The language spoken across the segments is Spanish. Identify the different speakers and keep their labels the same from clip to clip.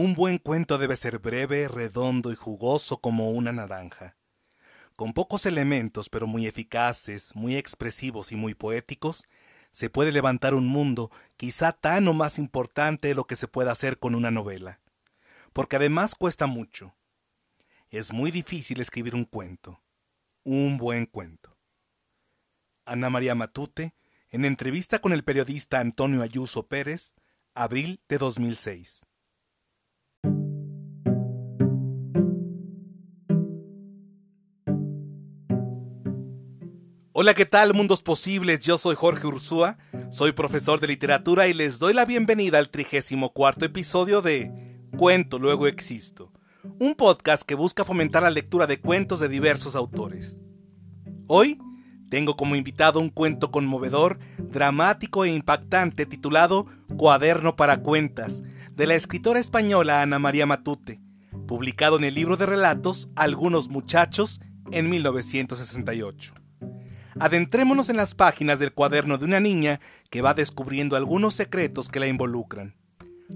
Speaker 1: Un buen cuento debe ser breve, redondo y jugoso como una naranja. Con pocos elementos, pero muy eficaces, muy expresivos y muy poéticos, se puede levantar un mundo quizá tan o más importante de lo que se puede hacer con una novela. Porque además cuesta mucho. Es muy difícil escribir un cuento. Un buen cuento. Ana María Matute, en entrevista con el periodista Antonio Ayuso Pérez, abril de 2006. Hola, ¿qué tal, mundos posibles? Yo soy Jorge Ursúa, soy profesor de literatura y les doy la bienvenida al 34 episodio de Cuento, luego existo, un podcast que busca fomentar la lectura de cuentos de diversos autores. Hoy tengo como invitado un cuento conmovedor, dramático e impactante titulado Cuaderno para Cuentas, de la escritora española Ana María Matute, publicado en el libro de relatos Algunos Muchachos en 1968 adentrémonos en las páginas del cuaderno de una niña que va descubriendo algunos secretos que la involucran.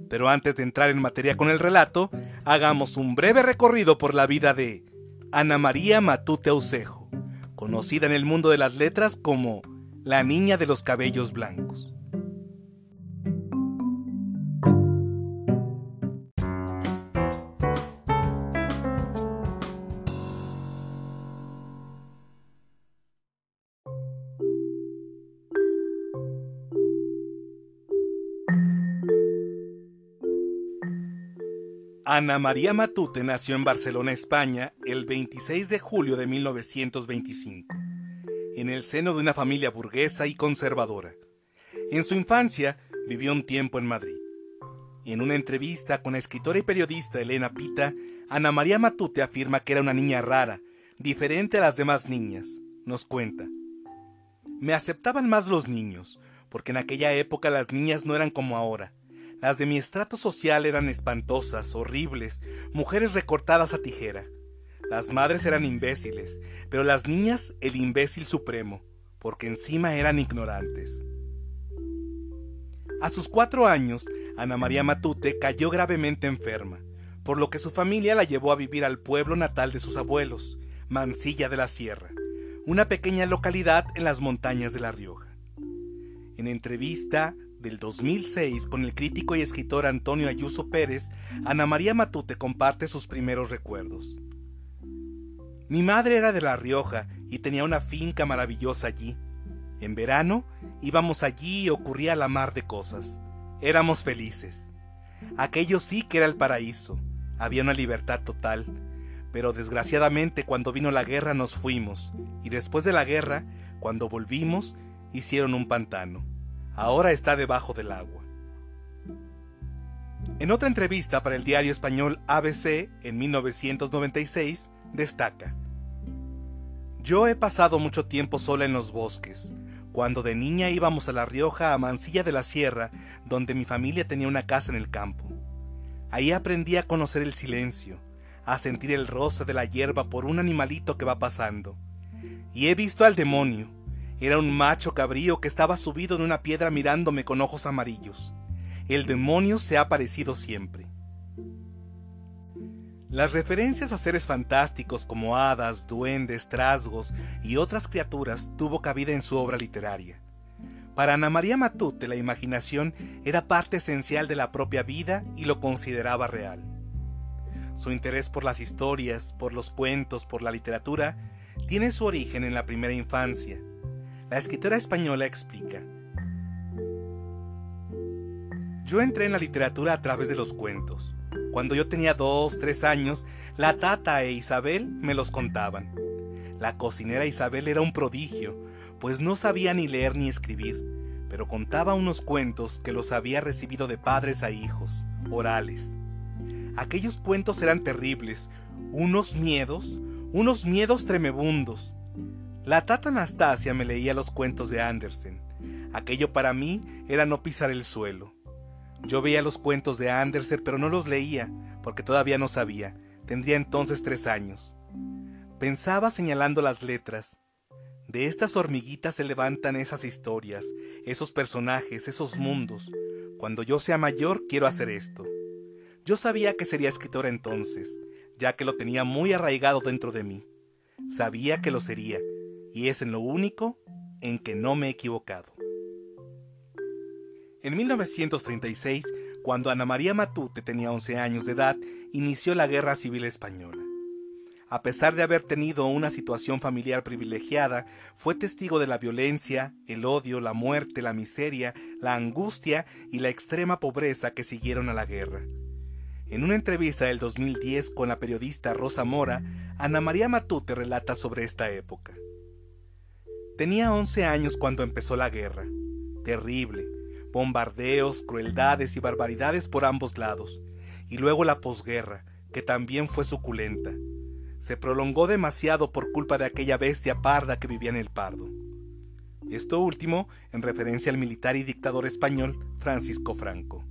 Speaker 1: Pero antes de entrar en materia con el relato, hagamos un breve recorrido por la vida de Ana María Matute Aucejo, conocida en el mundo de las letras como la niña de los cabellos blancos. Ana María Matute nació en Barcelona, España, el 26 de julio de 1925, en el seno de una familia burguesa y conservadora. En su infancia vivió un tiempo en Madrid. En una entrevista con la escritora y periodista Elena Pita, Ana María Matute afirma que era una niña rara, diferente a las demás niñas. Nos cuenta. Me aceptaban más los niños, porque en aquella época las niñas no eran como ahora las de mi estrato social eran espantosas, horribles, mujeres recortadas a tijera. Las madres eran imbéciles, pero las niñas el imbécil supremo, porque encima eran ignorantes. A sus cuatro años, Ana María Matute cayó gravemente enferma, por lo que su familia la llevó a vivir al pueblo natal de sus abuelos, Mansilla de la Sierra, una pequeña localidad en las montañas de La Rioja. En entrevista del 2006 con el crítico y escritor Antonio Ayuso Pérez, Ana María Matute comparte sus primeros recuerdos. Mi madre era de La Rioja y tenía una finca maravillosa allí. En verano íbamos allí y ocurría la mar de cosas. Éramos felices. Aquello sí que era el paraíso. Había una libertad total. Pero desgraciadamente cuando vino la guerra nos fuimos, y después de la guerra, cuando volvimos, hicieron un pantano ahora está debajo del agua. En otra entrevista para el diario español ABC en 1996, destaca, Yo he pasado mucho tiempo sola en los bosques. Cuando de niña íbamos a La Rioja, a Mansilla de la Sierra, donde mi familia tenía una casa en el campo. Ahí aprendí a conocer el silencio, a sentir el roce de la hierba por un animalito que va pasando. Y he visto al demonio, era un macho cabrío que estaba subido en una piedra mirándome con ojos amarillos. El demonio se ha aparecido siempre. Las referencias a seres fantásticos como hadas, duendes, trasgos y otras criaturas tuvo cabida en su obra literaria. Para Ana María Matute la imaginación era parte esencial de la propia vida y lo consideraba real. Su interés por las historias, por los cuentos, por la literatura, tiene su origen en la primera infancia, la escritora española explica. Yo entré en la literatura a través de los cuentos. Cuando yo tenía dos, tres años, la tata e Isabel me los contaban. La cocinera Isabel era un prodigio, pues no sabía ni leer ni escribir, pero contaba unos cuentos que los había recibido de padres a hijos, orales. Aquellos cuentos eran terribles, unos miedos, unos miedos tremebundos, la tata Anastasia me leía los cuentos de Andersen. Aquello para mí era no pisar el suelo. Yo veía los cuentos de Andersen, pero no los leía, porque todavía no sabía. Tendría entonces tres años. Pensaba señalando las letras. De estas hormiguitas se levantan esas historias, esos personajes, esos mundos. Cuando yo sea mayor quiero hacer esto. Yo sabía que sería escritora entonces, ya que lo tenía muy arraigado dentro de mí. Sabía que lo sería, y es en lo único en que no me he equivocado. En 1936, cuando Ana María Matute tenía 11 años de edad, inició la Guerra Civil Española. A pesar de haber tenido una situación familiar privilegiada, fue testigo de la violencia, el odio, la muerte, la miseria, la angustia y la extrema pobreza que siguieron a la guerra. En una entrevista del 2010 con la periodista Rosa Mora, Ana María Matute relata sobre esta época. Tenía 11 años cuando empezó la guerra. Terrible. Bombardeos, crueldades y barbaridades por ambos lados. Y luego la posguerra, que también fue suculenta. Se prolongó demasiado por culpa de aquella bestia parda que vivía en el Pardo. Esto último en referencia al militar y dictador español Francisco Franco.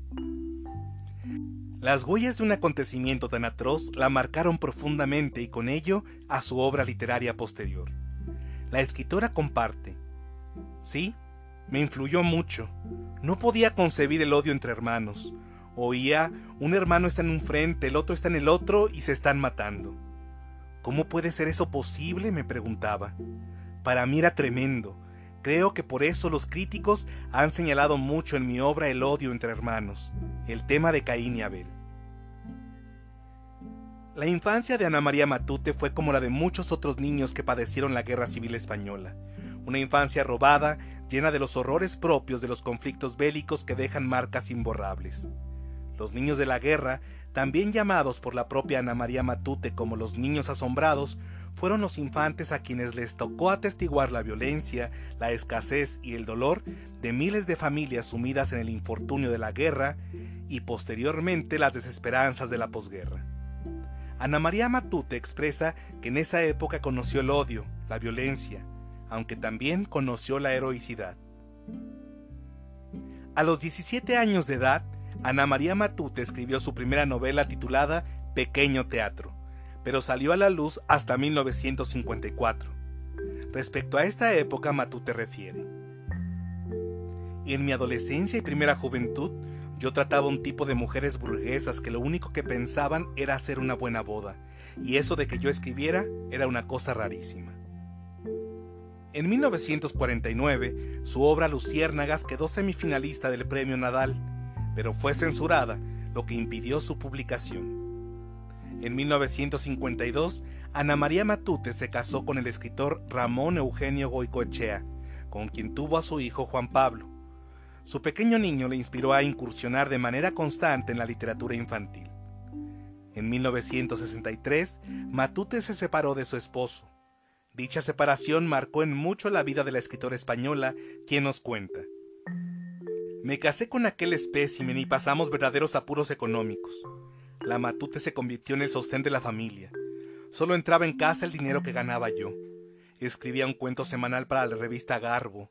Speaker 1: Las huellas de un acontecimiento tan atroz la marcaron profundamente y con ello a su obra literaria posterior. La escritora comparte. Sí, me influyó mucho. No podía concebir el odio entre hermanos. Oía, un hermano está en un frente, el otro está en el otro y se están matando. ¿Cómo puede ser eso posible? me preguntaba. Para mí era tremendo. Creo que por eso los críticos han señalado mucho en mi obra el odio entre hermanos, el tema de Caín y Abel. La infancia de Ana María Matute fue como la de muchos otros niños que padecieron la Guerra Civil Española. Una infancia robada, llena de los horrores propios de los conflictos bélicos que dejan marcas imborrables. Los niños de la guerra, también llamados por la propia Ana María Matute como los niños asombrados, fueron los infantes a quienes les tocó atestiguar la violencia, la escasez y el dolor de miles de familias sumidas en el infortunio de la guerra y posteriormente las desesperanzas de la posguerra. Ana María Matute expresa que en esa época conoció el odio, la violencia, aunque también conoció la heroicidad. A los 17 años de edad, Ana María Matute escribió su primera novela titulada Pequeño Teatro, pero salió a la luz hasta 1954. Respecto a esta época, Matute refiere. En mi adolescencia y primera juventud, yo trataba un tipo de mujeres burguesas que lo único que pensaban era hacer una buena boda, y eso de que yo escribiera era una cosa rarísima. En 1949, su obra Luciérnagas quedó semifinalista del Premio Nadal, pero fue censurada, lo que impidió su publicación. En 1952, Ana María Matute se casó con el escritor Ramón Eugenio Goicoechea, con quien tuvo a su hijo Juan Pablo. Su pequeño niño le inspiró a incursionar de manera constante en la literatura infantil. En 1963, Matute se separó de su esposo. Dicha separación marcó en mucho la vida de la escritora española, quien nos cuenta. Me casé con aquel espécimen y pasamos verdaderos apuros económicos. La Matute se convirtió en el sostén de la familia. Solo entraba en casa el dinero que ganaba yo. Escribía un cuento semanal para la revista Garbo,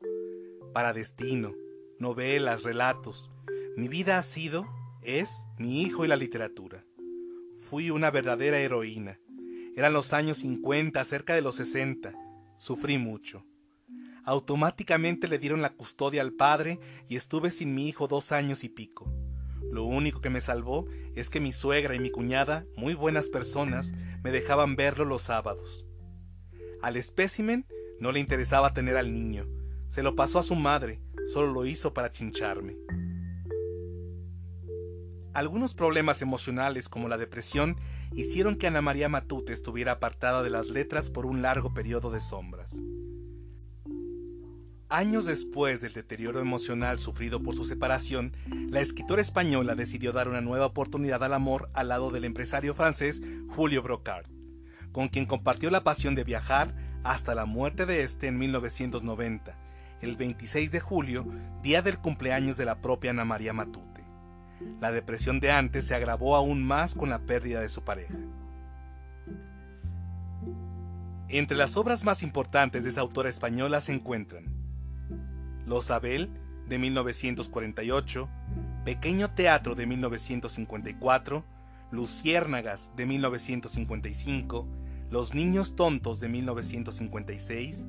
Speaker 1: para Destino, novelas, relatos. Mi vida ha sido, es, mi hijo y la literatura. Fui una verdadera heroína. Eran los años 50, cerca de los 60. Sufrí mucho. Automáticamente le dieron la custodia al padre y estuve sin mi hijo dos años y pico. Lo único que me salvó es que mi suegra y mi cuñada, muy buenas personas, me dejaban verlo los sábados. Al espécimen no le interesaba tener al niño. Se lo pasó a su madre, solo lo hizo para chincharme. Algunos problemas emocionales como la depresión hicieron que Ana María Matute estuviera apartada de las letras por un largo periodo de sombras. Años después del deterioro emocional sufrido por su separación, la escritora española decidió dar una nueva oportunidad al amor al lado del empresario francés Julio Brocard, con quien compartió la pasión de viajar hasta la muerte de este en 1990 el 26 de julio, día del cumpleaños de la propia Ana María Matute. La depresión de antes se agravó aún más con la pérdida de su pareja. Entre las obras más importantes de esta autora española se encuentran Los Abel, de 1948, Pequeño Teatro de 1954, Luciérnagas de 1955, Los Niños Tontos de 1956,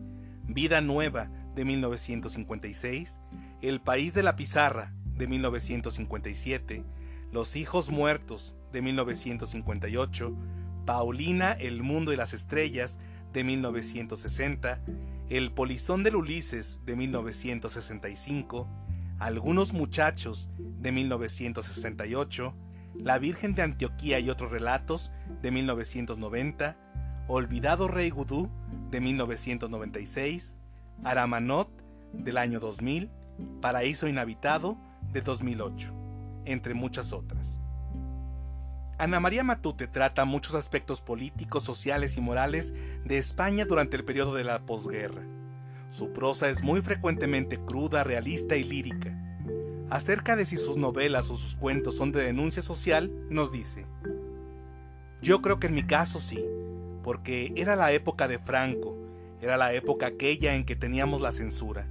Speaker 1: Vida Nueva de 1956, El País de la Pizarra de 1957, Los hijos muertos de 1958, Paulina, El mundo y las estrellas de 1960, El polizón del Ulises de 1965, Algunos muchachos de 1968, La Virgen de Antioquía y otros relatos de 1990, Olvidado Rey Gudú de 1996, Aramanot del año 2000, Paraíso Inhabitado de 2008, entre muchas otras. Ana María Matute trata muchos aspectos políticos, sociales y morales de España durante el periodo de la posguerra. Su prosa es muy frecuentemente cruda, realista y lírica. Acerca de si sus novelas o sus cuentos son de denuncia social, nos dice, Yo creo que en mi caso sí, porque era la época de Franco, era la época aquella en que teníamos la censura.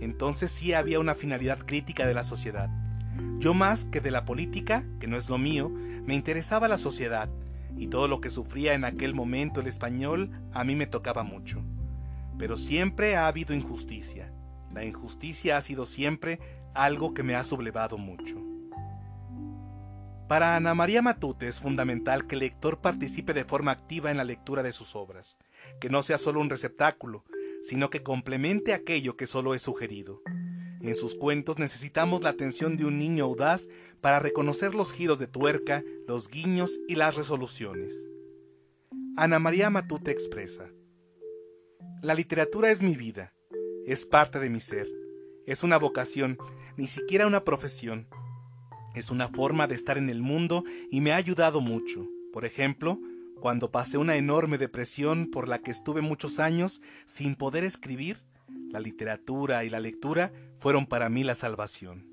Speaker 1: Entonces sí había una finalidad crítica de la sociedad. Yo más que de la política, que no es lo mío, me interesaba la sociedad, y todo lo que sufría en aquel momento el español a mí me tocaba mucho. Pero siempre ha habido injusticia. La injusticia ha sido siempre algo que me ha sublevado mucho. Para Ana María Matute es fundamental que el lector participe de forma activa en la lectura de sus obras, que no sea solo un receptáculo, sino que complemente aquello que solo es sugerido. En sus cuentos necesitamos la atención de un niño audaz para reconocer los giros de tuerca, los guiños y las resoluciones. Ana María Matute expresa, La literatura es mi vida, es parte de mi ser, es una vocación, ni siquiera una profesión, es una forma de estar en el mundo y me ha ayudado mucho. Por ejemplo, cuando pasé una enorme depresión por la que estuve muchos años sin poder escribir, la literatura y la lectura fueron para mí la salvación.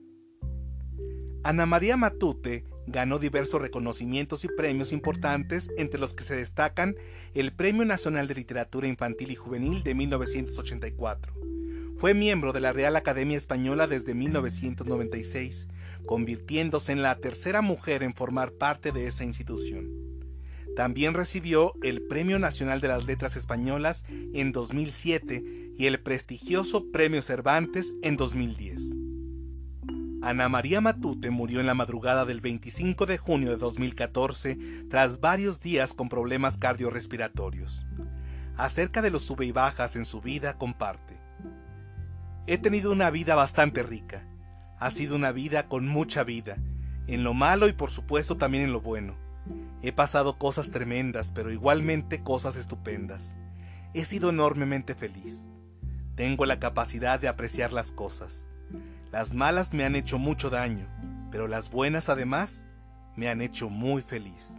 Speaker 1: Ana María Matute ganó diversos reconocimientos y premios importantes, entre los que se destacan el Premio Nacional de Literatura Infantil y Juvenil de 1984. Fue miembro de la Real Academia Española desde 1996 convirtiéndose en la tercera mujer en formar parte de esa institución. También recibió el Premio Nacional de las Letras Españolas en 2007 y el prestigioso Premio Cervantes en 2010. Ana María Matute murió en la madrugada del 25 de junio de 2014 tras varios días con problemas cardiorrespiratorios. Acerca de los sube y bajas en su vida comparte. He tenido una vida bastante rica ha sido una vida con mucha vida, en lo malo y por supuesto también en lo bueno. He pasado cosas tremendas, pero igualmente cosas estupendas. He sido enormemente feliz. Tengo la capacidad de apreciar las cosas. Las malas me han hecho mucho daño, pero las buenas además me han hecho muy feliz.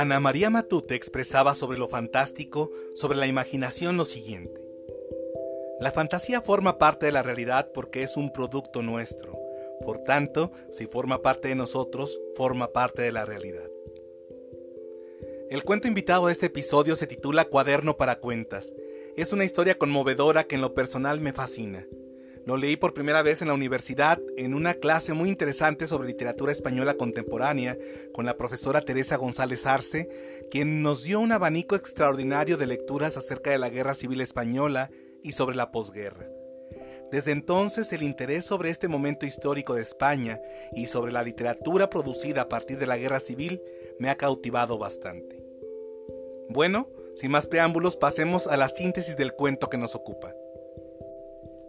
Speaker 1: Ana María Matute expresaba sobre lo fantástico, sobre la imaginación lo siguiente. La fantasía forma parte de la realidad porque es un producto nuestro. Por tanto, si forma parte de nosotros, forma parte de la realidad. El cuento invitado a este episodio se titula Cuaderno para Cuentas. Es una historia conmovedora que en lo personal me fascina. Lo leí por primera vez en la universidad en una clase muy interesante sobre literatura española contemporánea con la profesora Teresa González Arce, quien nos dio un abanico extraordinario de lecturas acerca de la Guerra Civil Española y sobre la posguerra. Desde entonces el interés sobre este momento histórico de España y sobre la literatura producida a partir de la Guerra Civil me ha cautivado bastante. Bueno, sin más preámbulos, pasemos a la síntesis del cuento que nos ocupa.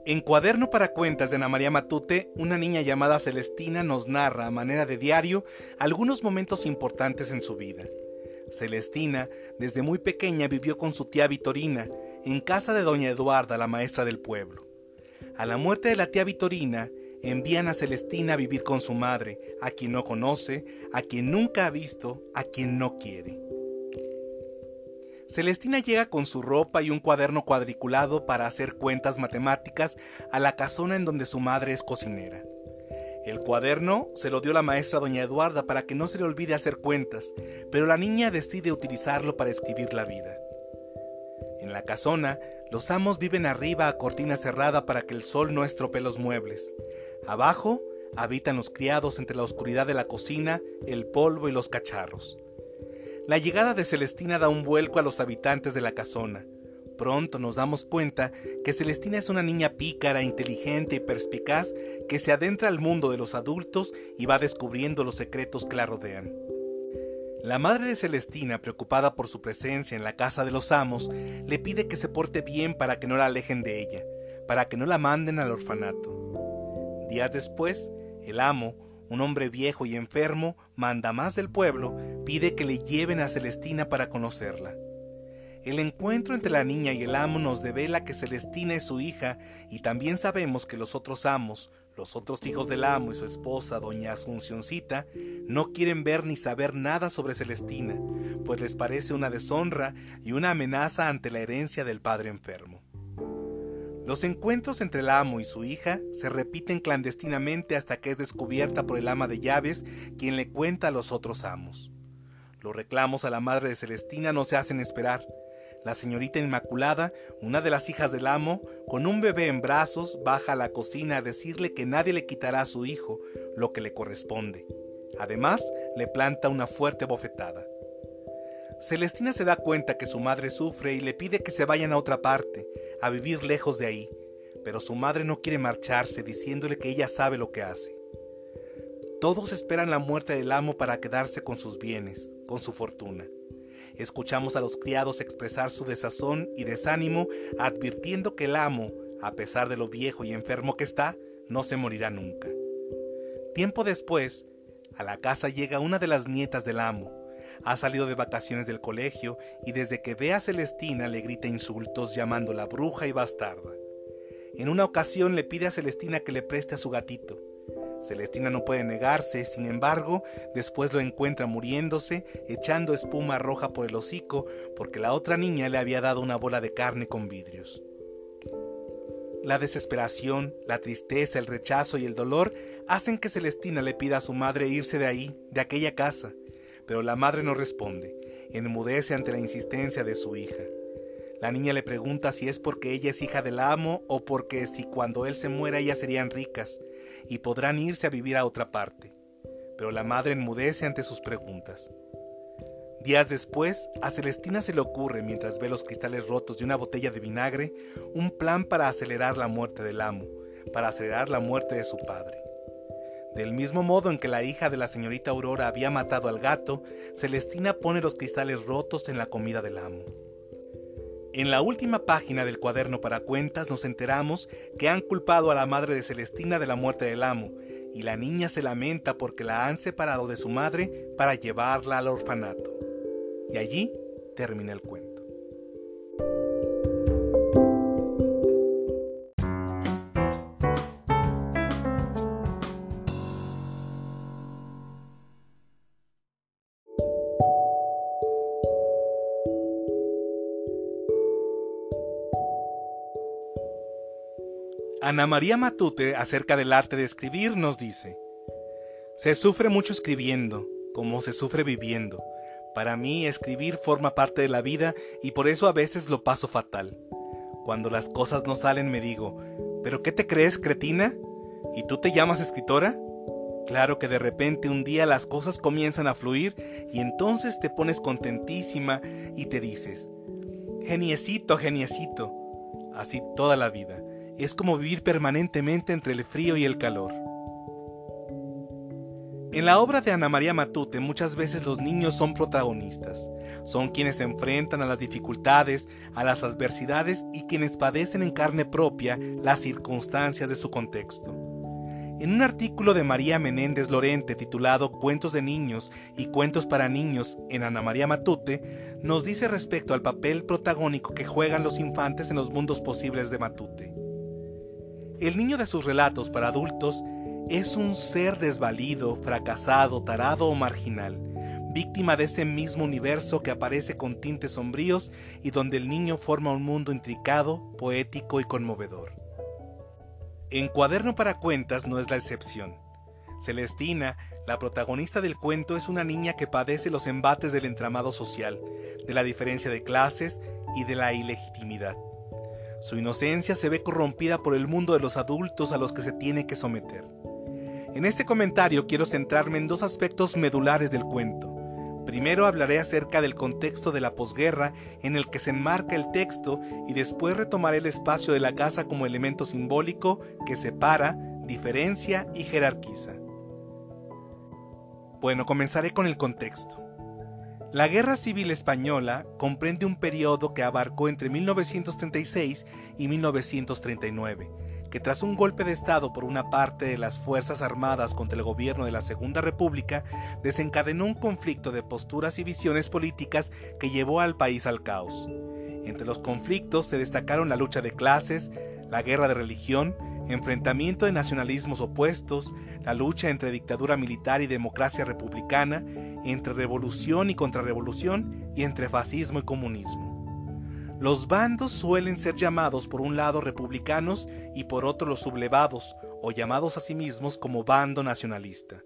Speaker 1: En Cuaderno para Cuentas de Ana María Matute, una niña llamada Celestina nos narra a manera de diario algunos momentos importantes en su vida. Celestina, desde muy pequeña, vivió con su tía Vitorina, en casa de doña Eduarda, la maestra del pueblo. A la muerte de la tía Vitorina, envían a Celestina a vivir con su madre, a quien no conoce, a quien nunca ha visto, a quien no quiere. Celestina llega con su ropa y un cuaderno cuadriculado para hacer cuentas matemáticas a la casona en donde su madre es cocinera. El cuaderno se lo dio la maestra doña Eduarda para que no se le olvide hacer cuentas, pero la niña decide utilizarlo para escribir la vida. En la casona, los amos viven arriba a cortina cerrada para que el sol no estropee los muebles. Abajo habitan los criados entre la oscuridad de la cocina, el polvo y los cacharros. La llegada de Celestina da un vuelco a los habitantes de la casona. Pronto nos damos cuenta que Celestina es una niña pícara, inteligente y perspicaz que se adentra al mundo de los adultos y va descubriendo los secretos que la rodean. La madre de Celestina, preocupada por su presencia en la casa de los amos, le pide que se porte bien para que no la alejen de ella, para que no la manden al orfanato. Días después, el amo, un hombre viejo y enfermo, manda más del pueblo, pide que le lleven a Celestina para conocerla. El encuentro entre la niña y el amo nos devela que Celestina es su hija y también sabemos que los otros amos, los otros hijos del amo y su esposa, doña Asuncioncita, no quieren ver ni saber nada sobre Celestina, pues les parece una deshonra y una amenaza ante la herencia del padre enfermo. Los encuentros entre el amo y su hija se repiten clandestinamente hasta que es descubierta por el ama de llaves, quien le cuenta a los otros amos. Los reclamos a la madre de Celestina no se hacen esperar, la señorita Inmaculada, una de las hijas del amo, con un bebé en brazos, baja a la cocina a decirle que nadie le quitará a su hijo lo que le corresponde. Además, le planta una fuerte bofetada. Celestina se da cuenta que su madre sufre y le pide que se vayan a otra parte, a vivir lejos de ahí, pero su madre no quiere marcharse diciéndole que ella sabe lo que hace. Todos esperan la muerte del amo para quedarse con sus bienes, con su fortuna. Escuchamos a los criados expresar su desazón y desánimo, advirtiendo que el amo, a pesar de lo viejo y enfermo que está, no se morirá nunca. Tiempo después, a la casa llega una de las nietas del amo. Ha salido de vacaciones del colegio y desde que ve a Celestina le grita insultos llamándola bruja y bastarda. En una ocasión le pide a Celestina que le preste a su gatito. Celestina no puede negarse, sin embargo, después lo encuentra muriéndose, echando espuma roja por el hocico, porque la otra niña le había dado una bola de carne con vidrios. La desesperación, la tristeza, el rechazo y el dolor hacen que Celestina le pida a su madre irse de ahí, de aquella casa, pero la madre no responde, enmudece ante la insistencia de su hija. La niña le pregunta si es porque ella es hija del amo o porque si cuando él se muera ellas serían ricas, y podrán irse a vivir a otra parte. Pero la madre enmudece ante sus preguntas. Días después, a Celestina se le ocurre, mientras ve los cristales rotos de una botella de vinagre, un plan para acelerar la muerte del amo, para acelerar la muerte de su padre. Del mismo modo en que la hija de la señorita Aurora había matado al gato, Celestina pone los cristales rotos en la comida del amo. En la última página del cuaderno para cuentas nos enteramos que han culpado a la madre de Celestina de la muerte del amo, y la niña se lamenta porque la han separado de su madre para llevarla al orfanato. Y allí termina el cuento. Ana María Matute, acerca del arte de escribir, nos dice, Se sufre mucho escribiendo, como se sufre viviendo. Para mí escribir forma parte de la vida y por eso a veces lo paso fatal. Cuando las cosas no salen me digo, ¿pero qué te crees, cretina? ¿Y tú te llamas escritora? Claro que de repente un día las cosas comienzan a fluir y entonces te pones contentísima y te dices, geniecito, geniecito. Así toda la vida es como vivir permanentemente entre el frío y el calor. En la obra de Ana María Matute muchas veces los niños son protagonistas, son quienes se enfrentan a las dificultades, a las adversidades y quienes padecen en carne propia las circunstancias de su contexto. En un artículo de María Menéndez Lorente titulado Cuentos de niños y cuentos para niños en Ana María Matute, nos dice respecto al papel protagónico que juegan los infantes en los mundos posibles de Matute. El niño de sus relatos para adultos es un ser desvalido, fracasado, tarado o marginal, víctima de ese mismo universo que aparece con tintes sombríos y donde el niño forma un mundo intricado, poético y conmovedor. En Cuaderno para Cuentas no es la excepción. Celestina, la protagonista del cuento, es una niña que padece los embates del entramado social, de la diferencia de clases y de la ilegitimidad. Su inocencia se ve corrompida por el mundo de los adultos a los que se tiene que someter. En este comentario quiero centrarme en dos aspectos medulares del cuento. Primero hablaré acerca del contexto de la posguerra en el que se enmarca el texto y después retomaré el espacio de la casa como elemento simbólico que separa, diferencia y jerarquiza. Bueno, comenzaré con el contexto. La Guerra Civil Española comprende un periodo que abarcó entre 1936 y 1939, que tras un golpe de Estado por una parte de las Fuerzas Armadas contra el gobierno de la Segunda República, desencadenó un conflicto de posturas y visiones políticas que llevó al país al caos. Entre los conflictos se destacaron la lucha de clases, la guerra de religión, enfrentamiento de nacionalismos opuestos, la lucha entre dictadura militar y democracia republicana, entre revolución y contrarrevolución y entre fascismo y comunismo. Los bandos suelen ser llamados por un lado republicanos y por otro los sublevados, o llamados a sí mismos como bando nacionalista.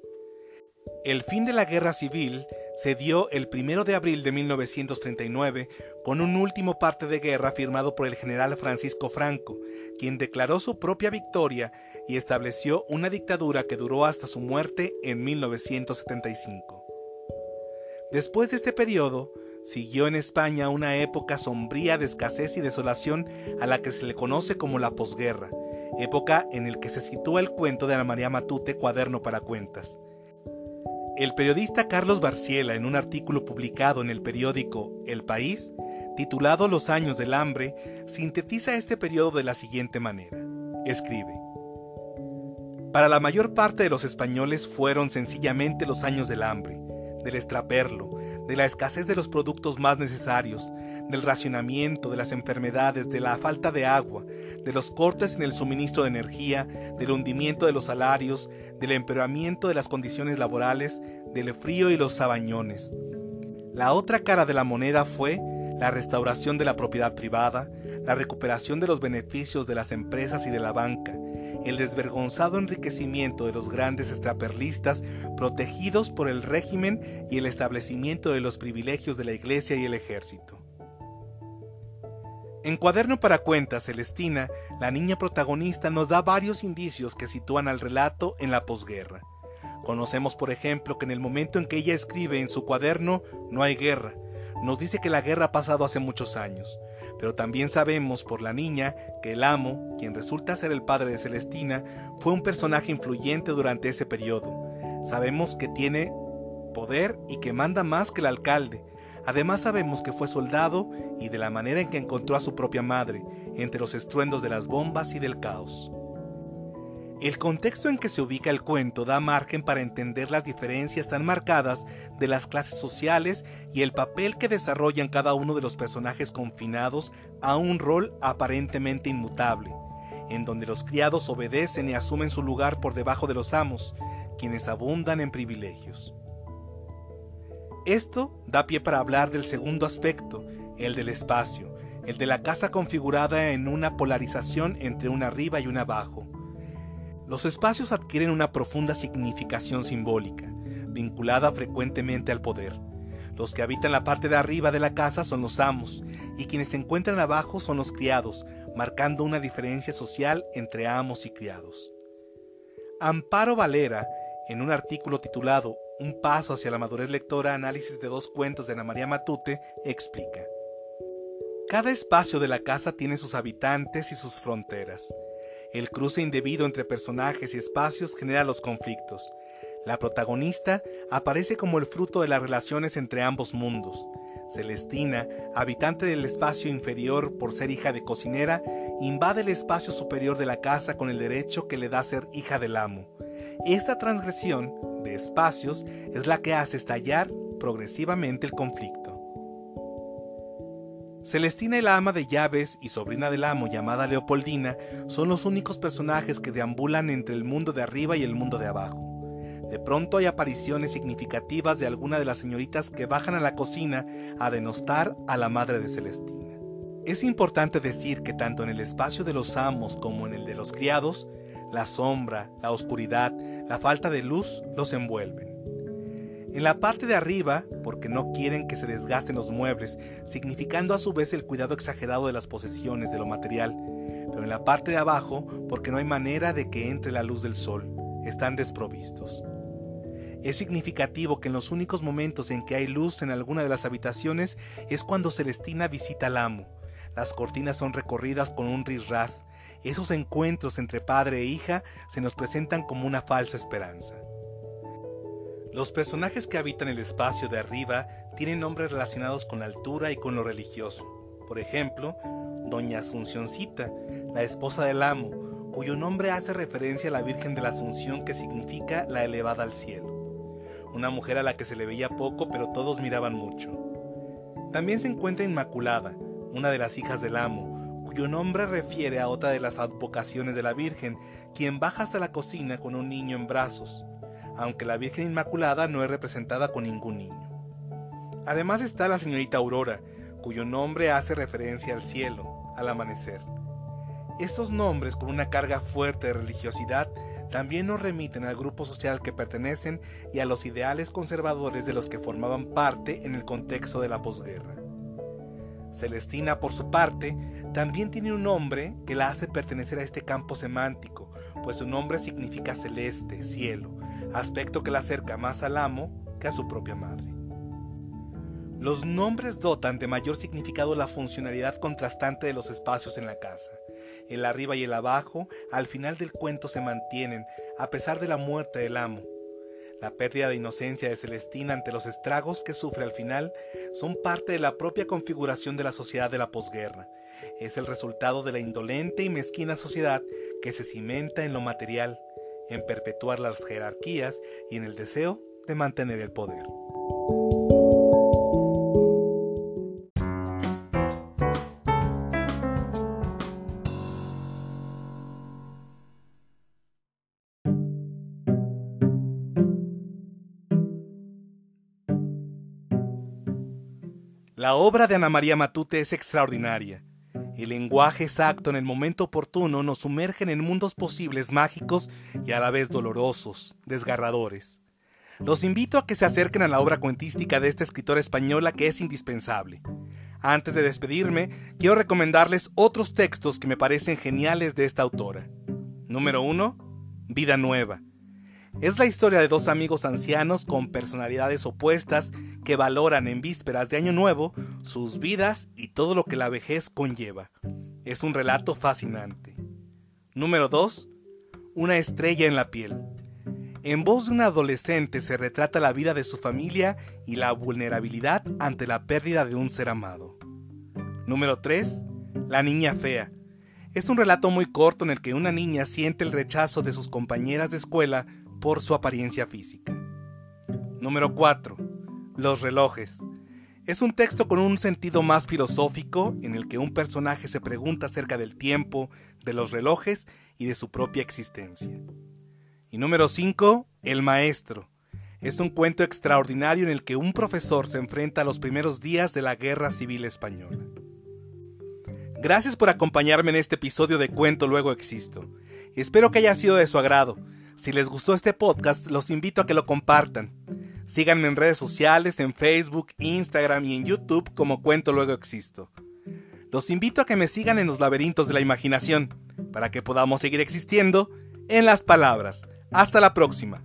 Speaker 1: El fin de la guerra civil se dio el 1 de abril de 1939 con un último parte de guerra firmado por el general Francisco Franco, quien declaró su propia victoria y estableció una dictadura que duró hasta su muerte en 1975. Después de este periodo, siguió en España una época sombría de escasez y desolación a la que se le conoce como la posguerra, época en la que se sitúa el cuento de Ana María Matute, Cuaderno para Cuentas. El periodista Carlos Barciela, en un artículo publicado en el periódico El País, titulado Los años del hambre, sintetiza este periodo de la siguiente manera. Escribe. Para la mayor parte de los españoles fueron sencillamente los años del hambre, del extraperlo, de la escasez de los productos más necesarios, del racionamiento, de las enfermedades, de la falta de agua, de los cortes en el suministro de energía, del hundimiento de los salarios, del empeoramiento de las condiciones laborales, del frío y los sabañones. La otra cara de la moneda fue la restauración de la propiedad privada, la recuperación de los beneficios de las empresas y de la banca, el desvergonzado enriquecimiento de los grandes extraperlistas protegidos por el régimen y el establecimiento de los privilegios de la Iglesia y el ejército. En Cuaderno para Cuentas, Celestina, la niña protagonista nos da varios indicios que sitúan al relato en la posguerra. Conocemos, por ejemplo, que en el momento en que ella escribe en su cuaderno no hay guerra, nos dice que la guerra ha pasado hace muchos años, pero también sabemos por la niña que el amo, quien resulta ser el padre de Celestina, fue un personaje influyente durante ese periodo. Sabemos que tiene poder y que manda más que el alcalde. Además sabemos que fue soldado y de la manera en que encontró a su propia madre, entre los estruendos de las bombas y del caos. El contexto en que se ubica el cuento da margen para entender las diferencias tan marcadas de las clases sociales y el papel que desarrollan cada uno de los personajes confinados a un rol aparentemente inmutable, en donde los criados obedecen y asumen su lugar por debajo de los amos, quienes abundan en privilegios. Esto da pie para hablar del segundo aspecto, el del espacio, el de la casa configurada en una polarización entre un arriba y un abajo los espacios adquieren una profunda significación simbólica, vinculada frecuentemente al poder. Los que habitan la parte de arriba de la casa son los amos, y quienes se encuentran abajo son los criados, marcando una diferencia social entre amos y criados. Amparo Valera, en un artículo titulado Un paso hacia la madurez lectora, análisis de dos cuentos de Ana María Matute, explica. Cada espacio de la casa tiene sus habitantes y sus fronteras. El cruce indebido entre personajes y espacios genera los conflictos. La protagonista aparece como el fruto de las relaciones entre ambos mundos. Celestina, habitante del espacio inferior por ser hija de cocinera, invade el espacio superior de la casa con el derecho que le da ser hija del amo. Esta transgresión de espacios es la que hace estallar progresivamente el conflicto. Celestina y la ama de llaves y sobrina del amo llamada Leopoldina son los únicos personajes que deambulan entre el mundo de arriba y el mundo de abajo. De pronto hay apariciones significativas de alguna de las señoritas que bajan a la cocina a denostar a la madre de Celestina. Es importante decir que tanto en el espacio de los amos como en el de los criados, la sombra, la oscuridad, la falta de luz los envuelven. En la parte de arriba, porque no quieren que se desgasten los muebles, significando a su vez el cuidado exagerado de las posesiones, de lo material, pero en la parte de abajo, porque no hay manera de que entre la luz del sol, están desprovistos. Es significativo que en los únicos momentos en que hay luz en alguna de las habitaciones es cuando Celestina visita al amo. Las cortinas son recorridas con un risraz. Esos encuentros entre padre e hija se nos presentan como una falsa esperanza. Los personajes que habitan el espacio de arriba tienen nombres relacionados con la altura y con lo religioso. Por ejemplo, Doña Asuncióncita, la esposa del amo, cuyo nombre hace referencia a la Virgen de la Asunción que significa la elevada al cielo una mujer a la que se le veía poco pero todos miraban mucho. También se encuentra Inmaculada, una de las hijas del amo, cuyo nombre refiere a otra de las advocaciones de la Virgen, quien baja hasta la cocina con un niño en brazos, aunque la Virgen Inmaculada no es representada con ningún niño. Además está la señorita Aurora, cuyo nombre hace referencia al cielo, al amanecer. Estos nombres con una carga fuerte de religiosidad también nos remiten al grupo social que pertenecen y a los ideales conservadores de los que formaban parte en el contexto de la posguerra. Celestina, por su parte, también tiene un nombre que la hace pertenecer a este campo semántico, pues su nombre significa celeste, cielo, aspecto que la acerca más al amo que a su propia madre. Los nombres dotan de mayor significado la funcionalidad contrastante de los espacios en la casa el arriba y el abajo, al final del cuento se mantienen, a pesar de la muerte del amo. La pérdida de inocencia de Celestina ante los estragos que sufre al final son parte de la propia configuración de la sociedad de la posguerra. Es el resultado de la indolente y mezquina sociedad que se cimenta en lo material, en perpetuar las jerarquías y en el deseo de mantener el poder. La obra de Ana María Matute es extraordinaria. El lenguaje exacto en el momento oportuno nos sumerge en mundos posibles mágicos y a la vez dolorosos, desgarradores. Los invito a que se acerquen a la obra cuentística de esta escritora española que es indispensable. Antes de despedirme, quiero recomendarles otros textos que me parecen geniales de esta autora. Número 1. Vida Nueva es la historia de dos amigos ancianos con personalidades opuestas que valoran en vísperas de Año Nuevo sus vidas y todo lo que la vejez conlleva. Es un relato fascinante. Número 2. Una estrella en la piel. En voz de un adolescente se retrata la vida de su familia y la vulnerabilidad ante la pérdida de un ser amado. Número 3. La niña fea. Es un relato muy corto en el que una niña siente el rechazo de sus compañeras de escuela por su apariencia física. Número 4. Los relojes. Es un texto con un sentido más filosófico en el que un personaje se pregunta acerca del tiempo, de los relojes y de su propia existencia. Y número 5. El maestro. Es un cuento extraordinario en el que un profesor se enfrenta a los primeros días de la Guerra Civil Española. Gracias por acompañarme en este episodio de Cuento Luego Existo. Espero que haya sido de su agrado. Si les gustó este podcast, los invito a que lo compartan. Síganme en redes sociales, en Facebook, Instagram y en YouTube como Cuento Luego Existo. Los invito a que me sigan en los laberintos de la imaginación, para que podamos seguir existiendo en las palabras. Hasta la próxima.